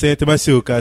Sente, Machuca.